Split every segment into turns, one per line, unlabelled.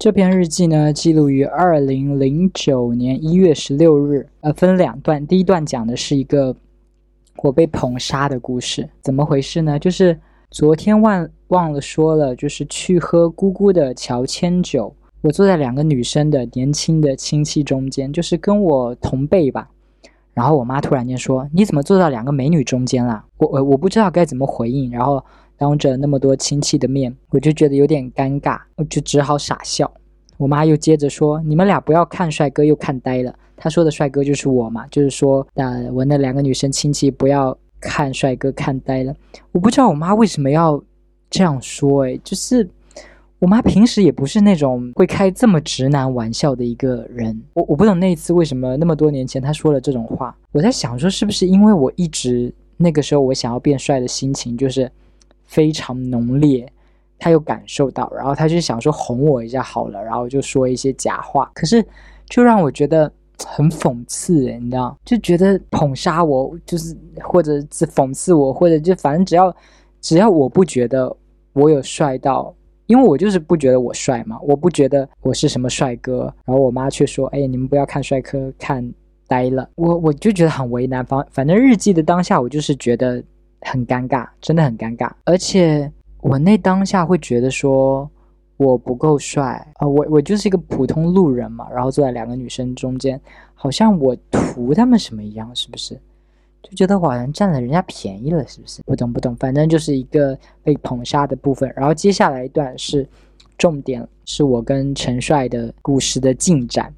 这篇日记呢，记录于二零零九年一月十六日。呃，分两段，第一段讲的是一个我被捧杀的故事。怎么回事呢？就是昨天忘忘了说了，就是去喝姑姑的乔迁酒。我坐在两个女生的年轻的亲戚中间，就是跟我同辈吧。然后我妈突然间说：“你怎么坐到两个美女中间啦？”我我我不知道该怎么回应。然后当着那么多亲戚的面，我就觉得有点尴尬，我就只好傻笑。我妈又接着说：“你们俩不要看帅哥又看呆了。”她说的帅哥就是我嘛，就是说，呃，我那两个女生亲戚不要看帅哥看呆了。我不知道我妈为什么要这样说，诶，就是我妈平时也不是那种会开这么直男玩笑的一个人。我我不懂那一次为什么那么多年前她说了这种话。我在想说，是不是因为我一直那个时候我想要变帅的心情就是非常浓烈。他有感受到，然后他就想说哄我一下好了，然后就说一些假话，可是就让我觉得很讽刺，你知道，就觉得捧杀我，就是或者是讽刺我，或者就反正只要只要我不觉得我有帅到，因为我就是不觉得我帅嘛，我不觉得我是什么帅哥，然后我妈却说，哎，你们不要看帅哥看呆了，我我就觉得很为难，反反正日记的当下我就是觉得很尴尬，真的很尴尬，而且。我那当下会觉得说我不够帅啊，我我就是一个普通路人嘛，然后坐在两个女生中间，好像我图他们什么一样，是不是？就觉得我好像占了人家便宜了，是不是？不懂不懂，反正就是一个被捧杀的部分。然后接下来一段是重点，是我跟陈帅的故事的进展，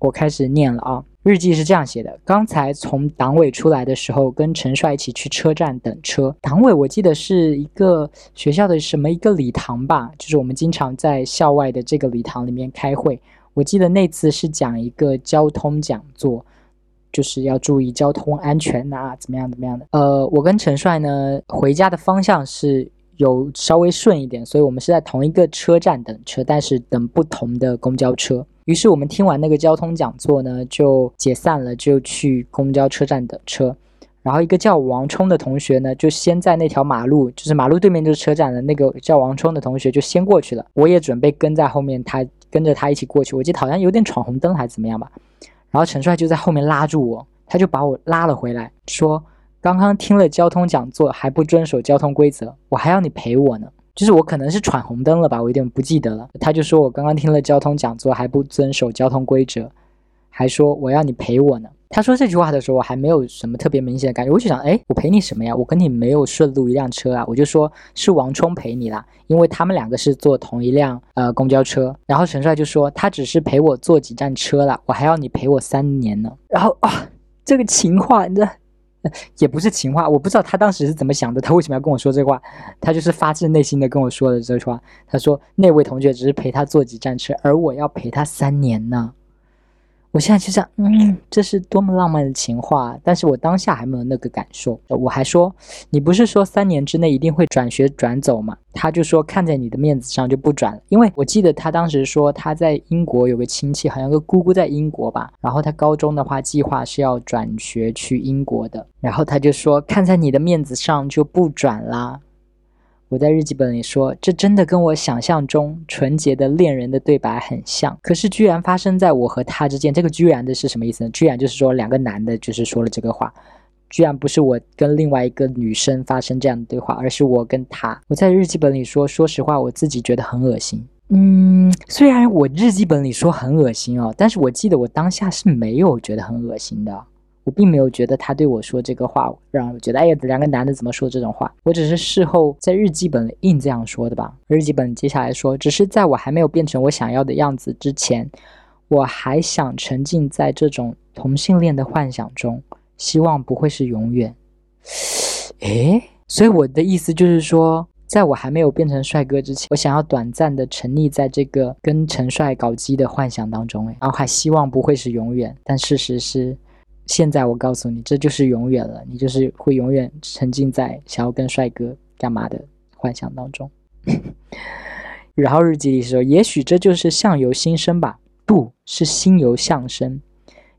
我开始念了啊。日记是这样写的：刚才从党委出来的时候，跟陈帅一起去车站等车。党委我记得是一个学校的什么一个礼堂吧，就是我们经常在校外的这个礼堂里面开会。我记得那次是讲一个交通讲座，就是要注意交通安全啊，怎么样怎么样的。呃，我跟陈帅呢回家的方向是有稍微顺一点，所以我们是在同一个车站等车，但是等不同的公交车。于是我们听完那个交通讲座呢，就解散了，就去公交车站等车。然后一个叫王冲的同学呢，就先在那条马路，就是马路对面就是车站的那个叫王冲的同学就先过去了。我也准备跟在后面，他跟着他一起过去。我记得好像有点闯红灯还是怎么样吧。然后陈帅就在后面拉住我，他就把我拉了回来，说：“刚刚听了交通讲座还不遵守交通规则，我还要你陪我呢。”就是我可能是闯红灯了吧，我有点不记得了。他就说我刚刚听了交通讲座还不遵守交通规则，还说我要你陪我呢。他说这句话的时候，我还没有什么特别明显的感觉，我就想，哎，我陪你什么呀？我跟你没有顺路一辆车啊。我就说是王冲陪你啦，因为他们两个是坐同一辆呃公交车。然后陈帅就说他只是陪我坐几站车了，我还要你陪我三年呢。然后啊，这个情话，你知道。也不是情话，我不知道他当时是怎么想的，他为什么要跟我说这话？他就是发自内心的跟我说了这句话。他说那位同学只是陪他坐几站车，而我要陪他三年呢。我现在就想，嗯，这是多么浪漫的情话，但是我当下还没有那个感受。我还说，你不是说三年之内一定会转学转走吗？他就说看在你的面子上就不转了，因为我记得他当时说他在英国有个亲戚，好像个姑姑在英国吧，然后他高中的话计划是要转学去英国的，然后他就说看在你的面子上就不转啦。我在日记本里说，这真的跟我想象中纯洁的恋人的对白很像，可是居然发生在我和他之间。这个“居然”的是什么意思呢？居然就是说两个男的，就是说了这个话，居然不是我跟另外一个女生发生这样的对话，而是我跟他。我在日记本里说，说实话，我自己觉得很恶心。嗯，虽然我日记本里说很恶心哦，但是我记得我当下是没有觉得很恶心的。我并没有觉得他对我说这个话让我觉得，哎呀，两个男的怎么说这种话？我只是事后在日记本里硬这样说的吧。日记本接下来说，只是在我还没有变成我想要的样子之前，我还想沉浸在这种同性恋的幻想中，希望不会是永远。诶，所以我的意思就是说，在我还没有变成帅哥之前，我想要短暂的沉溺在这个跟陈帅搞基的幻想当中，诶，然后还希望不会是永远。但事实是。现在我告诉你，这就是永远了，你就是会永远沉浸在想要跟帅哥干嘛的幻想当中。然后日记里说，也许这就是相由心生吧，不是心由相生。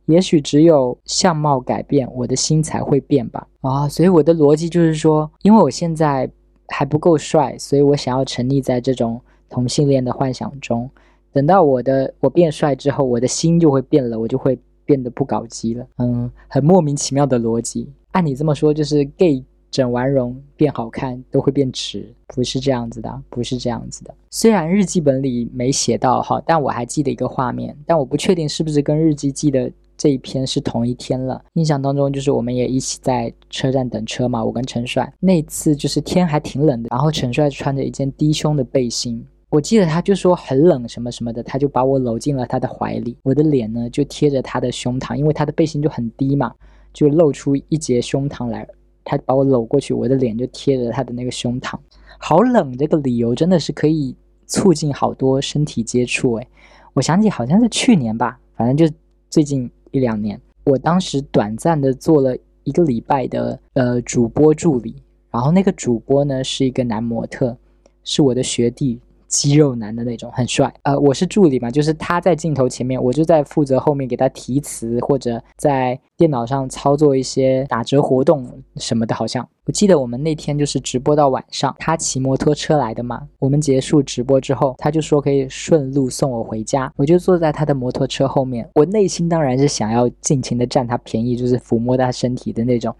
也许只有相貌改变，我的心才会变吧。啊，所以我的逻辑就是说，因为我现在还不够帅，所以我想要沉溺在这种同性恋的幻想中。等到我的我变帅之后，我的心就会变了，我就会变得不搞基了。嗯，很莫名其妙的逻辑。按你这么说，就是 gay 整完容变好看都会变直，不是这样子的，不是这样子的。虽然日记本里没写到哈，但我还记得一个画面，但我不确定是不是跟日记记的。这一篇是同一天了，印象当中就是我们也一起在车站等车嘛，我跟陈帅那次就是天还挺冷的，然后陈帅穿着一件低胸的背心，我记得他就说很冷什么什么的，他就把我搂进了他的怀里，我的脸呢就贴着他的胸膛，因为他的背心就很低嘛，就露出一截胸膛来，他把我搂过去，我的脸就贴着他的那个胸膛，好冷，这个理由真的是可以促进好多身体接触诶，我想起好像是去年吧，反正就最近。一两年，我当时短暂的做了一个礼拜的呃主播助理，然后那个主播呢是一个男模特，是我的学弟。肌肉男的那种很帅，呃，我是助理嘛，就是他在镜头前面，我就在负责后面给他提词或者在电脑上操作一些打折活动什么的。好像我记得我们那天就是直播到晚上，他骑摩托车来的嘛。我们结束直播之后，他就说可以顺路送我回家，我就坐在他的摩托车后面。我内心当然是想要尽情的占他便宜，就是抚摸他身体的那种。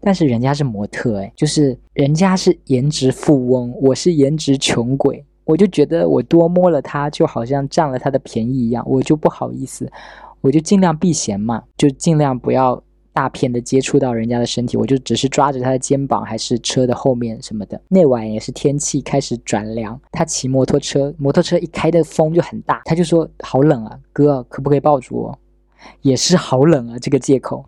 但是人家是模特，哎，就是人家是颜值富翁，我是颜值穷鬼。我就觉得我多摸了他，就好像占了他的便宜一样，我就不好意思，我就尽量避嫌嘛，就尽量不要大片的接触到人家的身体，我就只是抓着他的肩膀，还是车的后面什么的。那晚也是天气开始转凉，他骑摩托车，摩托车一开的风就很大，他就说好冷啊，哥可不可以抱住我？也是好冷啊，这个借口。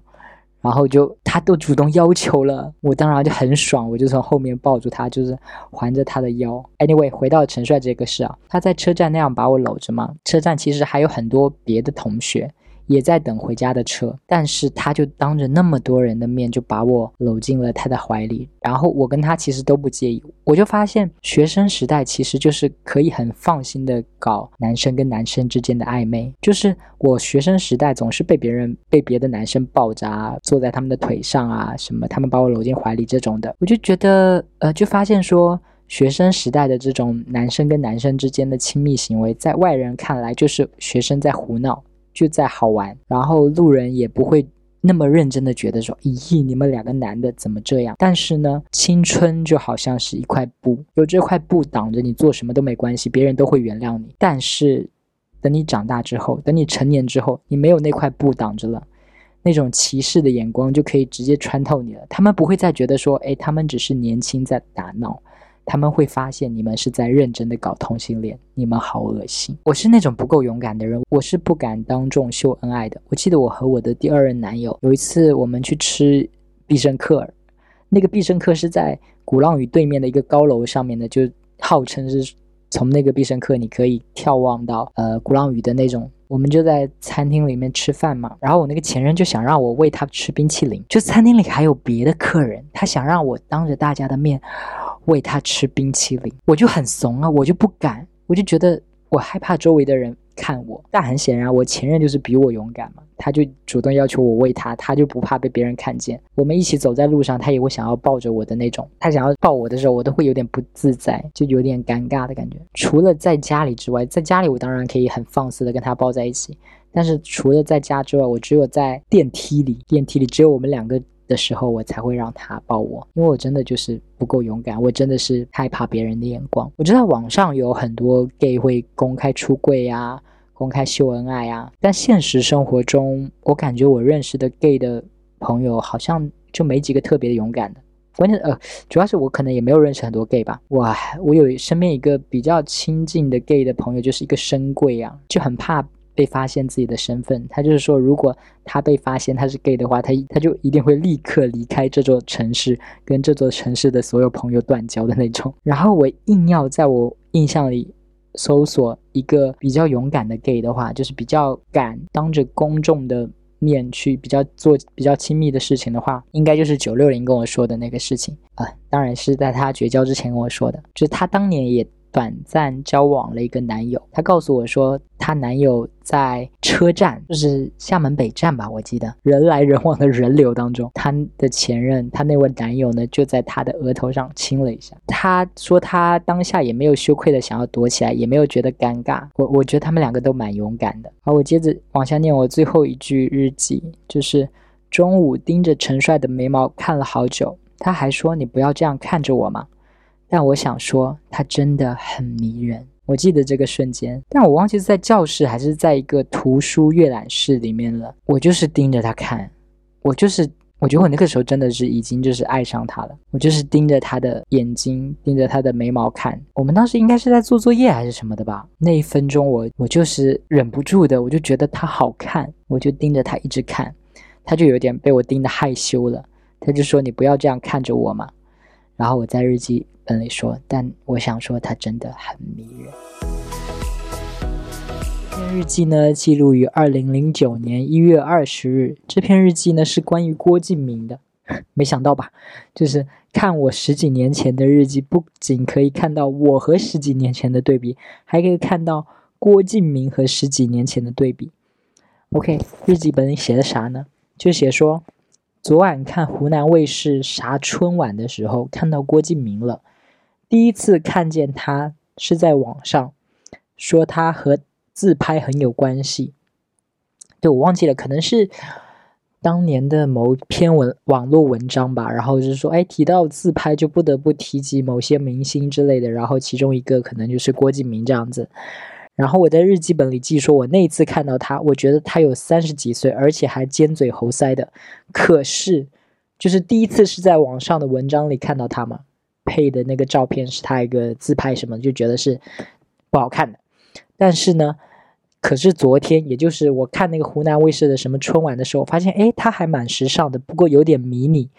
然后就他都主动要求了，我当然就很爽，我就从后面抱住他，就是环着他的腰。Anyway，回到陈帅这个事啊，他在车站那样把我搂着嘛，车站其实还有很多别的同学。也在等回家的车，但是他就当着那么多人的面就把我搂进了他的怀里，然后我跟他其实都不介意，我就发现学生时代其实就是可以很放心的搞男生跟男生之间的暧昧，就是我学生时代总是被别人被别的男生抱着啊，坐在他们的腿上啊，什么他们把我搂进怀里这种的，我就觉得呃，就发现说学生时代的这种男生跟男生之间的亲密行为，在外人看来就是学生在胡闹。就在好玩，然后路人也不会那么认真的觉得说，咦，你们两个男的怎么这样？但是呢，青春就好像是一块布，有这块布挡着你做什么都没关系，别人都会原谅你。但是，等你长大之后，等你成年之后，你没有那块布挡着了，那种歧视的眼光就可以直接穿透你了。他们不会再觉得说，哎，他们只是年轻在打闹。他们会发现你们是在认真的搞同性恋，你们好恶心。我是那种不够勇敢的人，我是不敢当众秀恩爱的。我记得我和我的第二任男友有一次，我们去吃必胜客，那个必胜客是在鼓浪屿对面的一个高楼上面的，就号称是从那个必胜客你可以眺望到呃鼓浪屿的那种。我们就在餐厅里面吃饭嘛，然后我那个前任就想让我喂他吃冰淇淋，就餐厅里还有别的客人，他想让我当着大家的面。喂他吃冰淇淋，我就很怂啊，我就不敢，我就觉得我害怕周围的人看我。但很显然，我前任就是比我勇敢嘛，他就主动要求我喂他，他就不怕被别人看见。我们一起走在路上，他也会想要抱着我的那种。他想要抱我的时候，我都会有点不自在，就有点尴尬的感觉。除了在家里之外，在家里我当然可以很放肆的跟他抱在一起，但是除了在家之外，我只有在电梯里，电梯里只有我们两个。的时候，我才会让他抱我，因为我真的就是不够勇敢，我真的是害怕别人的眼光。我知道网上有很多 gay 会公开出柜呀，公开秀恩爱呀，但现实生活中，我感觉我认识的 gay 的朋友好像就没几个特别的勇敢的。关键呃，主要是我可能也没有认识很多 gay 吧。我，我有身边一个比较亲近的 gay 的朋友，就是一个深柜啊，就很怕。被发现自己的身份，他就是说，如果他被发现他是 gay 的话，他他就一定会立刻离开这座城市，跟这座城市的所有朋友断交的那种。然后我硬要在我印象里搜索一个比较勇敢的 gay 的话，就是比较敢当着公众的面去比较做比较亲密的事情的话，应该就是九六零跟我说的那个事情啊。当然是在他绝交之前跟我说的，就是他当年也。短暂交往了一个男友。她告诉我说，她男友在车站，就是厦门北站吧，我记得人来人往的人流当中，她的前任，她那位男友呢，就在她的额头上亲了一下。她说她当下也没有羞愧的想要躲起来，也没有觉得尴尬。我我觉得他们两个都蛮勇敢的。好，我接着往下念我最后一句日记，就是中午盯着陈帅的眉毛看了好久。他还说：“你不要这样看着我嘛。”但我想说，他真的很迷人。我记得这个瞬间，但我忘记是在教室还是在一个图书阅览室里面了。我就是盯着他看，我就是，我觉得我那个时候真的是已经就是爱上他了。我就是盯着他的眼睛，盯着他的眉毛看。我们当时应该是在做作业还是什么的吧？那一分钟，我我就是忍不住的，我就觉得他好看，我就盯着他一直看，他就有点被我盯得害羞了。他就说：“你不要这样看着我嘛。”然后我在日记本里说：“但我想说，他真的很迷人。”这篇日记呢，记录于二零零九年一月二十日。这篇日记呢，是关于郭敬明的。没想到吧？就是看我十几年前的日记，不仅可以看到我和十几年前的对比，还可以看到郭敬明和十几年前的对比。OK，日记本里写的啥呢？就写说。昨晚看湖南卫视啥春晚的时候，看到郭敬明了。第一次看见他是在网上，说他和自拍很有关系。对我忘记了，可能是当年的某篇文网络文章吧。然后就是说，哎，提到自拍就不得不提及某些明星之类的。然后其中一个可能就是郭敬明这样子。然后我在日记本里记说，我那一次看到他，我觉得他有三十几岁，而且还尖嘴猴腮的。可是，就是第一次是在网上的文章里看到他嘛，配的那个照片是他一个自拍什么，就觉得是不好看的。但是呢，可是昨天，也就是我看那个湖南卫视的什么春晚的时候，发现哎，他还蛮时尚的，不过有点迷你。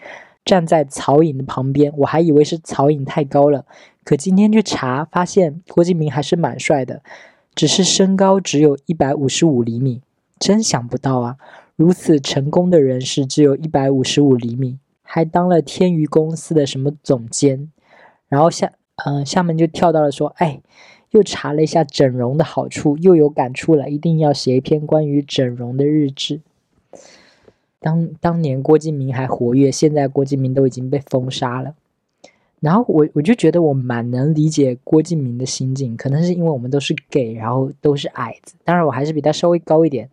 站在曹颖的旁边，我还以为是曹颖太高了，可今天去查发现郭敬明还是蛮帅的。只是身高只有一百五十五厘米，真想不到啊！如此成功的人士只有一百五十五厘米，还当了天娱公司的什么总监。然后下，嗯，下面就跳到了说，哎，又查了一下整容的好处，又有感触了，一定要写一篇关于整容的日志。当当年郭敬明还活跃，现在郭敬明都已经被封杀了。然后我我就觉得我蛮能理解郭敬明的心境，可能是因为我们都是 gay，然后都是矮子，当然我还是比他稍微高一点。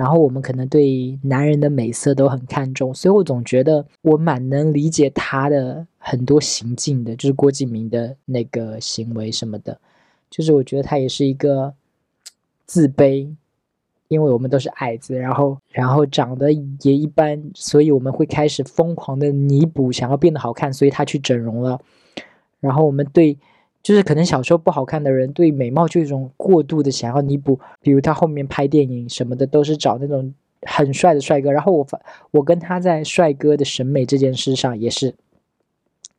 然后我们可能对男人的美色都很看重，所以我总觉得我蛮能理解他的很多行径的，就是郭敬明的那个行为什么的，就是我觉得他也是一个自卑。因为我们都是矮子，然后然后长得也一般，所以我们会开始疯狂的弥补，想要变得好看，所以他去整容了。然后我们对，就是可能小时候不好看的人，对美貌就有一种过度的想要弥补。比如他后面拍电影什么的，都是找那种很帅的帅哥。然后我发，我跟他在帅哥的审美这件事上也是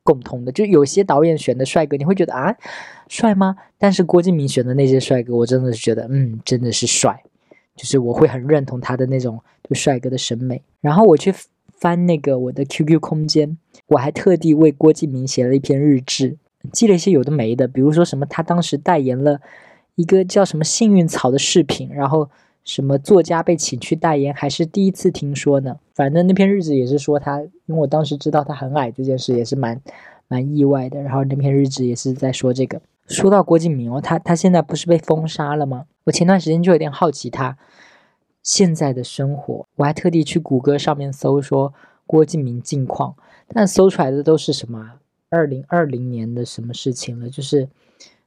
共通的。就有些导演选的帅哥，你会觉得啊，帅吗？但是郭敬明选的那些帅哥，我真的是觉得，嗯，真的是帅。就是我会很认同他的那种对帅哥的审美，然后我去翻那个我的 QQ 空间，我还特地为郭敬明写了一篇日志，记了一些有的没的，比如说什么他当时代言了一个叫什么幸运草的饰品，然后什么作家被请去代言，还是第一次听说呢。反正那篇日志也是说他，因为我当时知道他很矮这件事，也是蛮蛮意外的。然后那篇日志也是在说这个。说到郭敬明哦，他他现在不是被封杀了吗？我前段时间就有点好奇他现在的生活，我还特地去谷歌上面搜说郭敬明近况，但搜出来的都是什么二零二零年的什么事情了，就是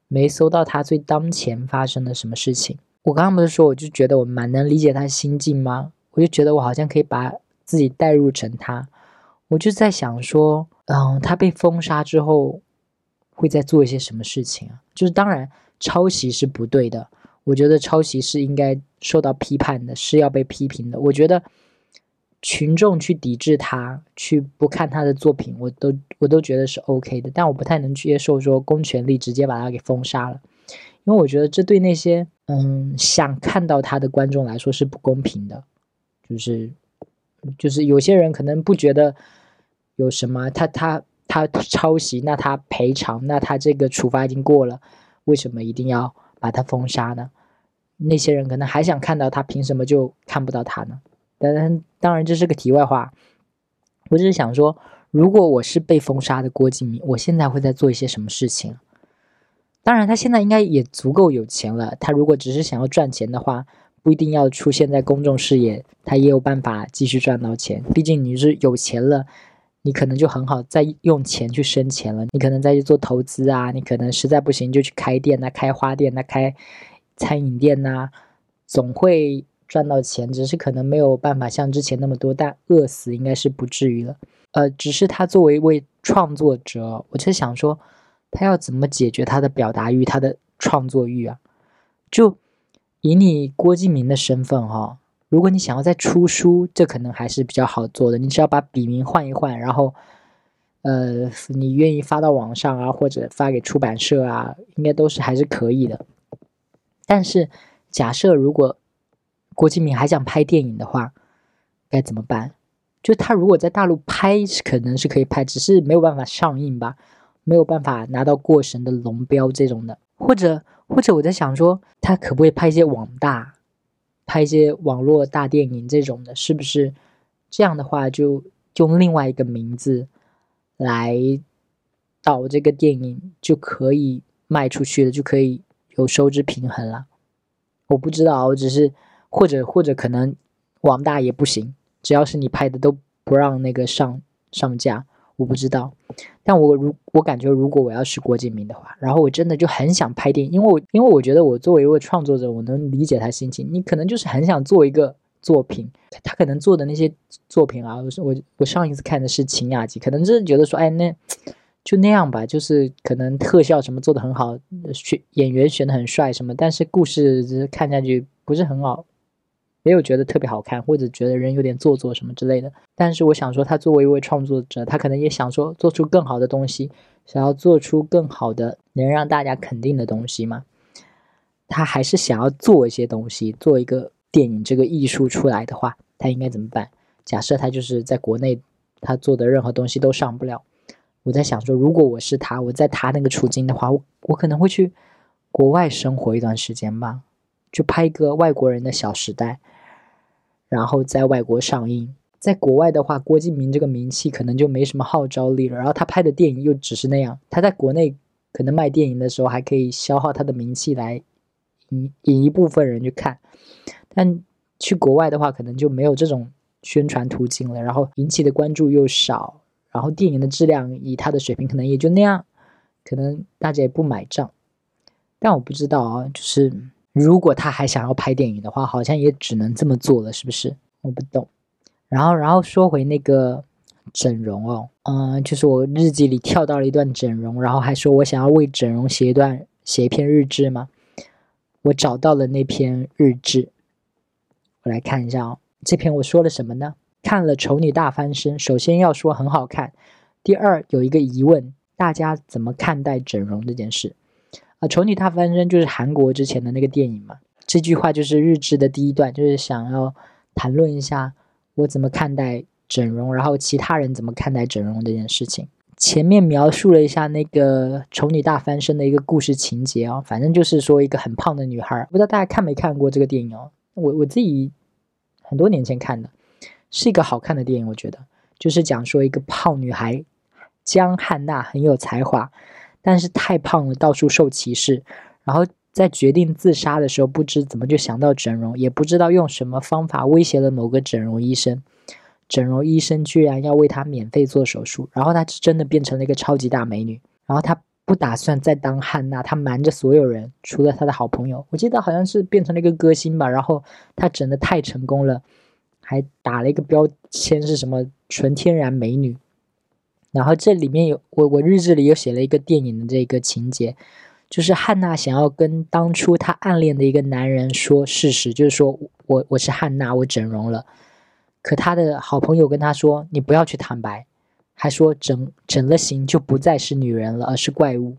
没搜到他最当前发生的什么事情。我刚刚不是说我就觉得我蛮能理解他心境吗？我就觉得我好像可以把自己代入成他，我就在想说，嗯，他被封杀之后。会在做一些什么事情啊？就是当然，抄袭是不对的。我觉得抄袭是应该受到批判的，是要被批评的。我觉得群众去抵制他，去不看他的作品，我都我都觉得是 OK 的。但我不太能接受说公权力直接把他给封杀了，因为我觉得这对那些嗯想看到他的观众来说是不公平的。就是就是有些人可能不觉得有什么，他他。他抄袭，那他赔偿，那他这个处罚已经过了，为什么一定要把他封杀呢？那些人可能还想看到他，凭什么就看不到他呢？当然，当然这是个题外话。我只是想说，如果我是被封杀的郭敬明，我现在会在做一些什么事情？当然，他现在应该也足够有钱了。他如果只是想要赚钱的话，不一定要出现在公众视野，他也有办法继续赚到钱。毕竟你是有钱了，你可能就很好再用钱去生钱了。你可能再去做投资啊，你可能实在不行就去开店呐，开花店呐，开餐饮店呐，总会赚到钱。只是可能没有办法像之前那么多，但饿死应该是不至于了。呃，只是他作为一位创作者，我就想说。他要怎么解决他的表达欲、他的创作欲啊？就以你郭敬明的身份哈，如果你想要再出书，这可能还是比较好做的。你只要把笔名换一换，然后，呃，你愿意发到网上啊，或者发给出版社啊，应该都是还是可以的。但是，假设如果郭敬明还想拍电影的话，该怎么办？就他如果在大陆拍，可能是可以拍，只是没有办法上映吧。没有办法拿到过审的龙标这种的，或者或者我在想说，他可不可以拍一些网大，拍一些网络大电影这种的，是不是这样的话就用另外一个名字来导这个电影就可以卖出去了，就可以有收支平衡了？我不知道，我只是或者或者可能网大也不行，只要是你拍的都不让那个上上架。我不知道，但我如我感觉，如果我要是郭敬明的话，然后我真的就很想拍电影，因为我因为我觉得我作为一位创作者，我能理解他心情。你可能就是很想做一个作品，他可能做的那些作品啊，我我我上一次看的是《晴雅集》，可能真的觉得说，哎，那就那样吧，就是可能特效什么做的很好，选演员选的很帅什么，但是故事看下去不是很好。没有觉得特别好看，或者觉得人有点做作什么之类的。但是我想说，他作为一位创作者，他可能也想说做出更好的东西，想要做出更好的能让大家肯定的东西嘛。他还是想要做一些东西，做一个电影这个艺术出来的话，他应该怎么办？假设他就是在国内，他做的任何东西都上不了。我在想说，如果我是他，我在他那个处境的话，我我可能会去国外生活一段时间吧，就拍一个外国人的小时代。然后在外国上映，在国外的话，郭敬明这个名气可能就没什么号召力了。然后他拍的电影又只是那样，他在国内可能卖电影的时候还可以消耗他的名气来引引一部分人去看，但去国外的话，可能就没有这种宣传途径了。然后引起的关注又少，然后电影的质量以他的水平可能也就那样，可能大家也不买账。但我不知道啊，就是。如果他还想要拍电影的话，好像也只能这么做了，是不是？我不懂。然后，然后说回那个整容哦，嗯，就是我日记里跳到了一段整容，然后还说我想要为整容写一段写一篇日志吗？我找到了那篇日志，我来看一下哦。这篇我说了什么呢？看了《丑女大翻身》，首先要说很好看，第二有一个疑问，大家怎么看待整容这件事？丑女大翻身就是韩国之前的那个电影嘛。这句话就是日志的第一段，就是想要谈论一下我怎么看待整容，然后其他人怎么看待整容这件事情。前面描述了一下那个丑女大翻身的一个故事情节哦，反正就是说一个很胖的女孩，不知道大家看没看过这个电影哦？我我自己很多年前看的，是一个好看的电影，我觉得就是讲说一个胖女孩江汉娜很有才华。但是太胖了，到处受歧视。然后在决定自杀的时候，不知怎么就想到整容，也不知道用什么方法威胁了某个整容医生。整容医生居然要为他免费做手术，然后他真的变成了一个超级大美女。然后他不打算再当汉娜，他瞒着所有人，除了他的好朋友。我记得好像是变成了一个歌星吧。然后他整的太成功了，还打了一个标签是什么纯天然美女。然后这里面有我我日志里又写了一个电影的这个情节，就是汉娜想要跟当初她暗恋的一个男人说事实，就是说我我是汉娜，我整容了。可她的好朋友跟她说，你不要去坦白，还说整整了型就不再是女人了，而是怪物。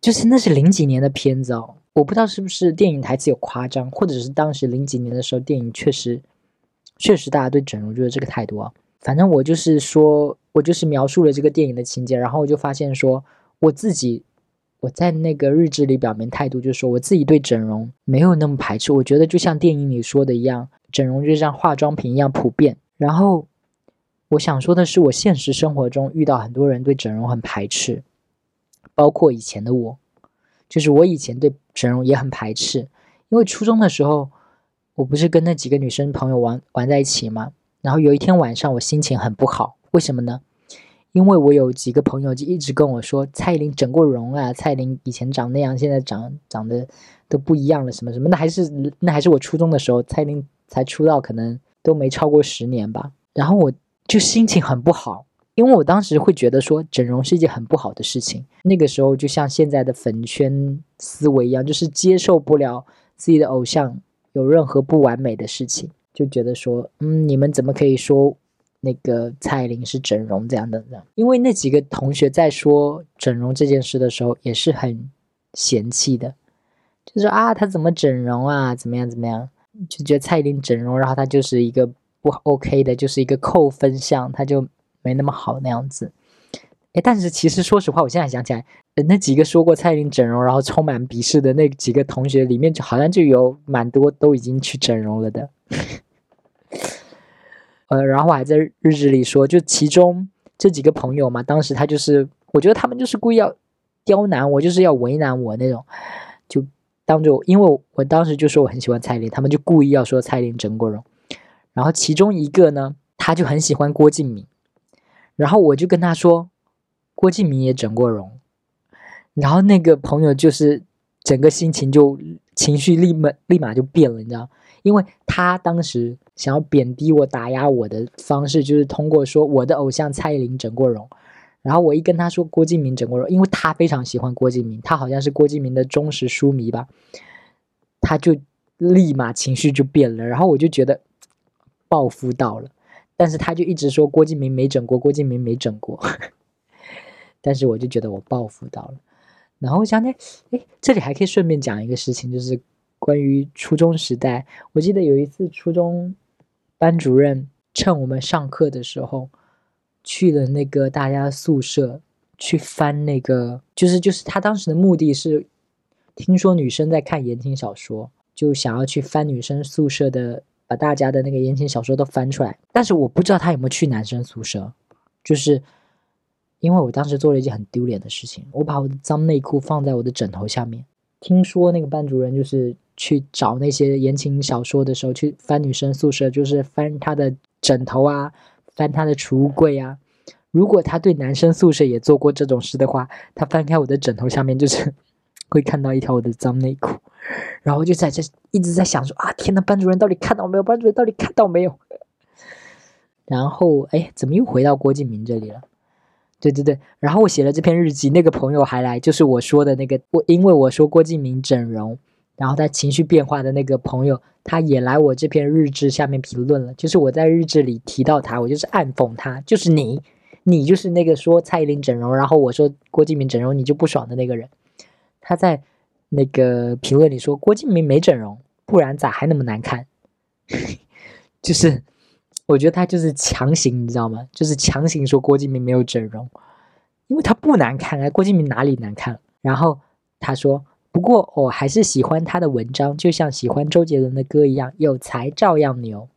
就是那是零几年的片子哦，我不知道是不是电影台词有夸张，或者是当时零几年的时候电影确实确实大家对整容就是这个态度啊。反正我就是说，我就是描述了这个电影的情节，然后我就发现说，我自己我在那个日志里表明态度，就是说我自己对整容没有那么排斥。我觉得就像电影里说的一样，整容就像化妆品一样普遍。然后我想说的是，我现实生活中遇到很多人对整容很排斥，包括以前的我，就是我以前对整容也很排斥。因为初中的时候，我不是跟那几个女生朋友玩玩在一起吗？然后有一天晚上，我心情很不好，为什么呢？因为我有几个朋友就一直跟我说蔡依林整过容啊，蔡依林以前长那样，现在长长得都不一样了，什么什么，那还是那还是我初中的时候，蔡依林才出道，可能都没超过十年吧。然后我就心情很不好，因为我当时会觉得说整容是一件很不好的事情。那个时候就像现在的粉圈思维一样，就是接受不了自己的偶像有任何不完美的事情，就觉得说，嗯，你们怎么可以说？那个蔡依林是整容这样的，呢，因为那几个同学在说整容这件事的时候，也是很嫌弃的，就说啊，他怎么整容啊，怎么样怎么样，就觉得蔡依林整容，然后他就是一个不 OK 的，就是一个扣分项，他就没那么好那样子。哎，但是其实说实话，我现在想起来，那几个说过蔡依林整容，然后充满鄙视的那几个同学里面，就好像就有蛮多都已经去整容了的。呃，然后我还在日志里说，就其中这几个朋友嘛，当时他就是，我觉得他们就是故意要刁难我，就是要为难我那种，就当着，因为我当时就说我很喜欢蔡琳，他们就故意要说蔡琳整过容。然后其中一个呢，他就很喜欢郭敬明，然后我就跟他说，郭敬明也整过容，然后那个朋友就是整个心情就情绪立马立马就变了，你知道。因为他当时想要贬低我、打压我的方式，就是通过说我的偶像蔡依林整过容，然后我一跟他说郭敬明整过容，因为他非常喜欢郭敬明，他好像是郭敬明的忠实书迷吧，他就立马情绪就变了，然后我就觉得报复到了，但是他就一直说郭敬明没整过，郭敬明没整过，但是我就觉得我报复到了，然后我想呢，哎，这里还可以顺便讲一个事情，就是。关于初中时代，我记得有一次初中班主任趁我们上课的时候，去了那个大家宿舍去翻那个，就是就是他当时的目的是，听说女生在看言情小说，就想要去翻女生宿舍的，把大家的那个言情小说都翻出来。但是我不知道他有没有去男生宿舍，就是因为我当时做了一件很丢脸的事情，我把我的脏内裤放在我的枕头下面。听说那个班主任就是。去找那些言情小说的时候，去翻女生宿舍，就是翻她的枕头啊，翻她的储物柜啊。如果他对男生宿舍也做过这种事的话，他翻开我的枕头下面，就是会看到一条我的脏内裤。然后就在这一直在想说啊，天呐，班主任到底看到没有？班主任到底看到没有？然后哎，怎么又回到郭敬明这里了？对对对，然后我写了这篇日记，那个朋友还来，就是我说的那个，我因为我说郭敬明整容。然后他情绪变化的那个朋友，他也来我这篇日志下面评论了。就是我在日志里提到他，我就是暗讽他，就是你，你就是那个说蔡依林整容，然后我说郭敬明整容，你就不爽的那个人。他在那个评论里说郭敬明没整容，不然咋还那么难看？就是我觉得他就是强行，你知道吗？就是强行说郭敬明没有整容，因为他不难看啊，郭敬明哪里难看？然后他说。不过我还是喜欢他的文章，就像喜欢周杰伦的歌一样，有才照样牛。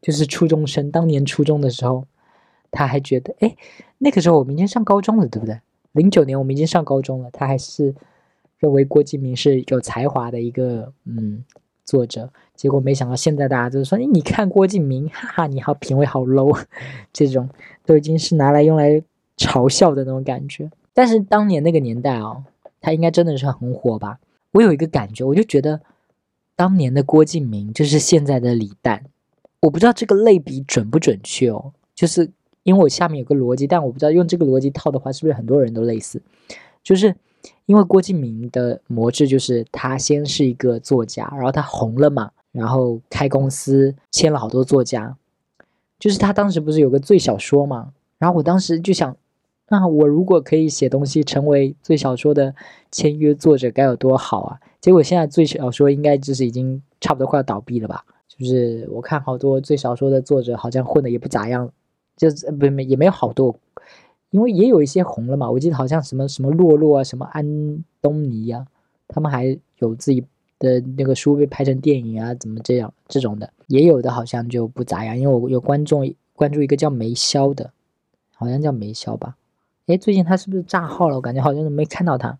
就是初中生，当年初中的时候，他还觉得，哎，那个时候我们已经上高中了，对不对？零九年我们已经上高中了，他还是认为郭敬明是有才华的一个嗯作者。结果没想到现在大家都说，哎，你看郭敬明，哈哈，你好品味好 low，这种都已经是拿来用来嘲笑的那种感觉。但是当年那个年代哦，他应该真的是很火吧？我有一个感觉，我就觉得当年的郭敬明就是现在的李诞，我不知道这个类比准不准确哦。就是因为我下面有个逻辑，但我不知道用这个逻辑套的话，是不是很多人都类似？就是因为郭敬明的模式就是他先是一个作家，然后他红了嘛，然后开公司签了好多作家，就是他当时不是有个最小说嘛？然后我当时就想。那我如果可以写东西，成为最小说的签约作者，该有多好啊！结果现在最小说应该就是已经差不多快要倒闭了吧？就是我看好多最小说的作者好像混的也不咋样，就是不没也没有好多，因为也有一些红了嘛，我记得好像什么什么洛洛啊，什么安东尼呀，他们还有自己的那个书被拍成电影啊，怎么这样这种的，也有的好像就不咋样，因为我有观众关注一个叫梅潇的，好像叫梅潇吧，哎，最近他是不是炸号了？我感觉好像都没看到他，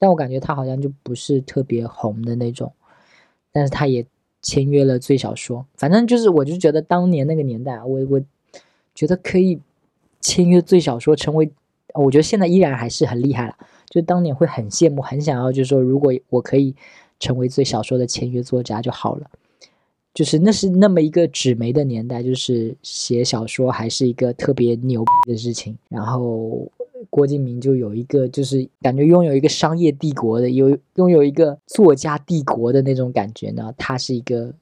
但我感觉他好像就不是特别红的那种，但是他也签约了最小说，反正就是我就觉得当年那个年代，我我觉得可以。签约最小说成为，我觉得现在依然还是很厉害了。就当年会很羡慕，很想要，就是说，如果我可以成为最小说的签约作家就好了。就是那是那么一个纸媒的年代，就是写小说还是一个特别牛逼的事情。然后郭敬明就有一个，就是感觉拥有一个商业帝国的，有拥有一个作家帝国的那种感觉呢。他是一个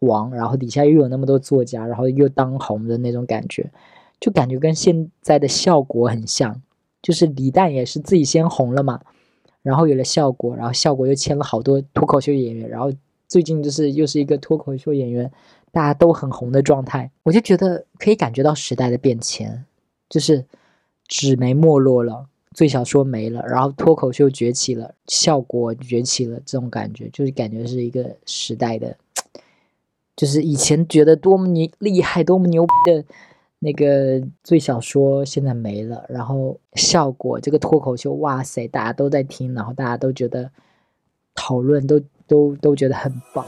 王，然后底下又有那么多作家，然后又当红的那种感觉。就感觉跟现在的效果很像，就是李诞也是自己先红了嘛，然后有了效果，然后效果又签了好多脱口秀演员，然后最近就是又是一个脱口秀演员，大家都很红的状态，我就觉得可以感觉到时代的变迁，就是纸媒没落了，最小说没了，然后脱口秀崛起了，效果崛起了，这种感觉就是感觉是一个时代的，就是以前觉得多么牛厉害，多么牛逼的。那个最小说现在没了，然后效果这个脱口秀，哇塞，大家都在听，然后大家都觉得讨论都都都觉得很棒。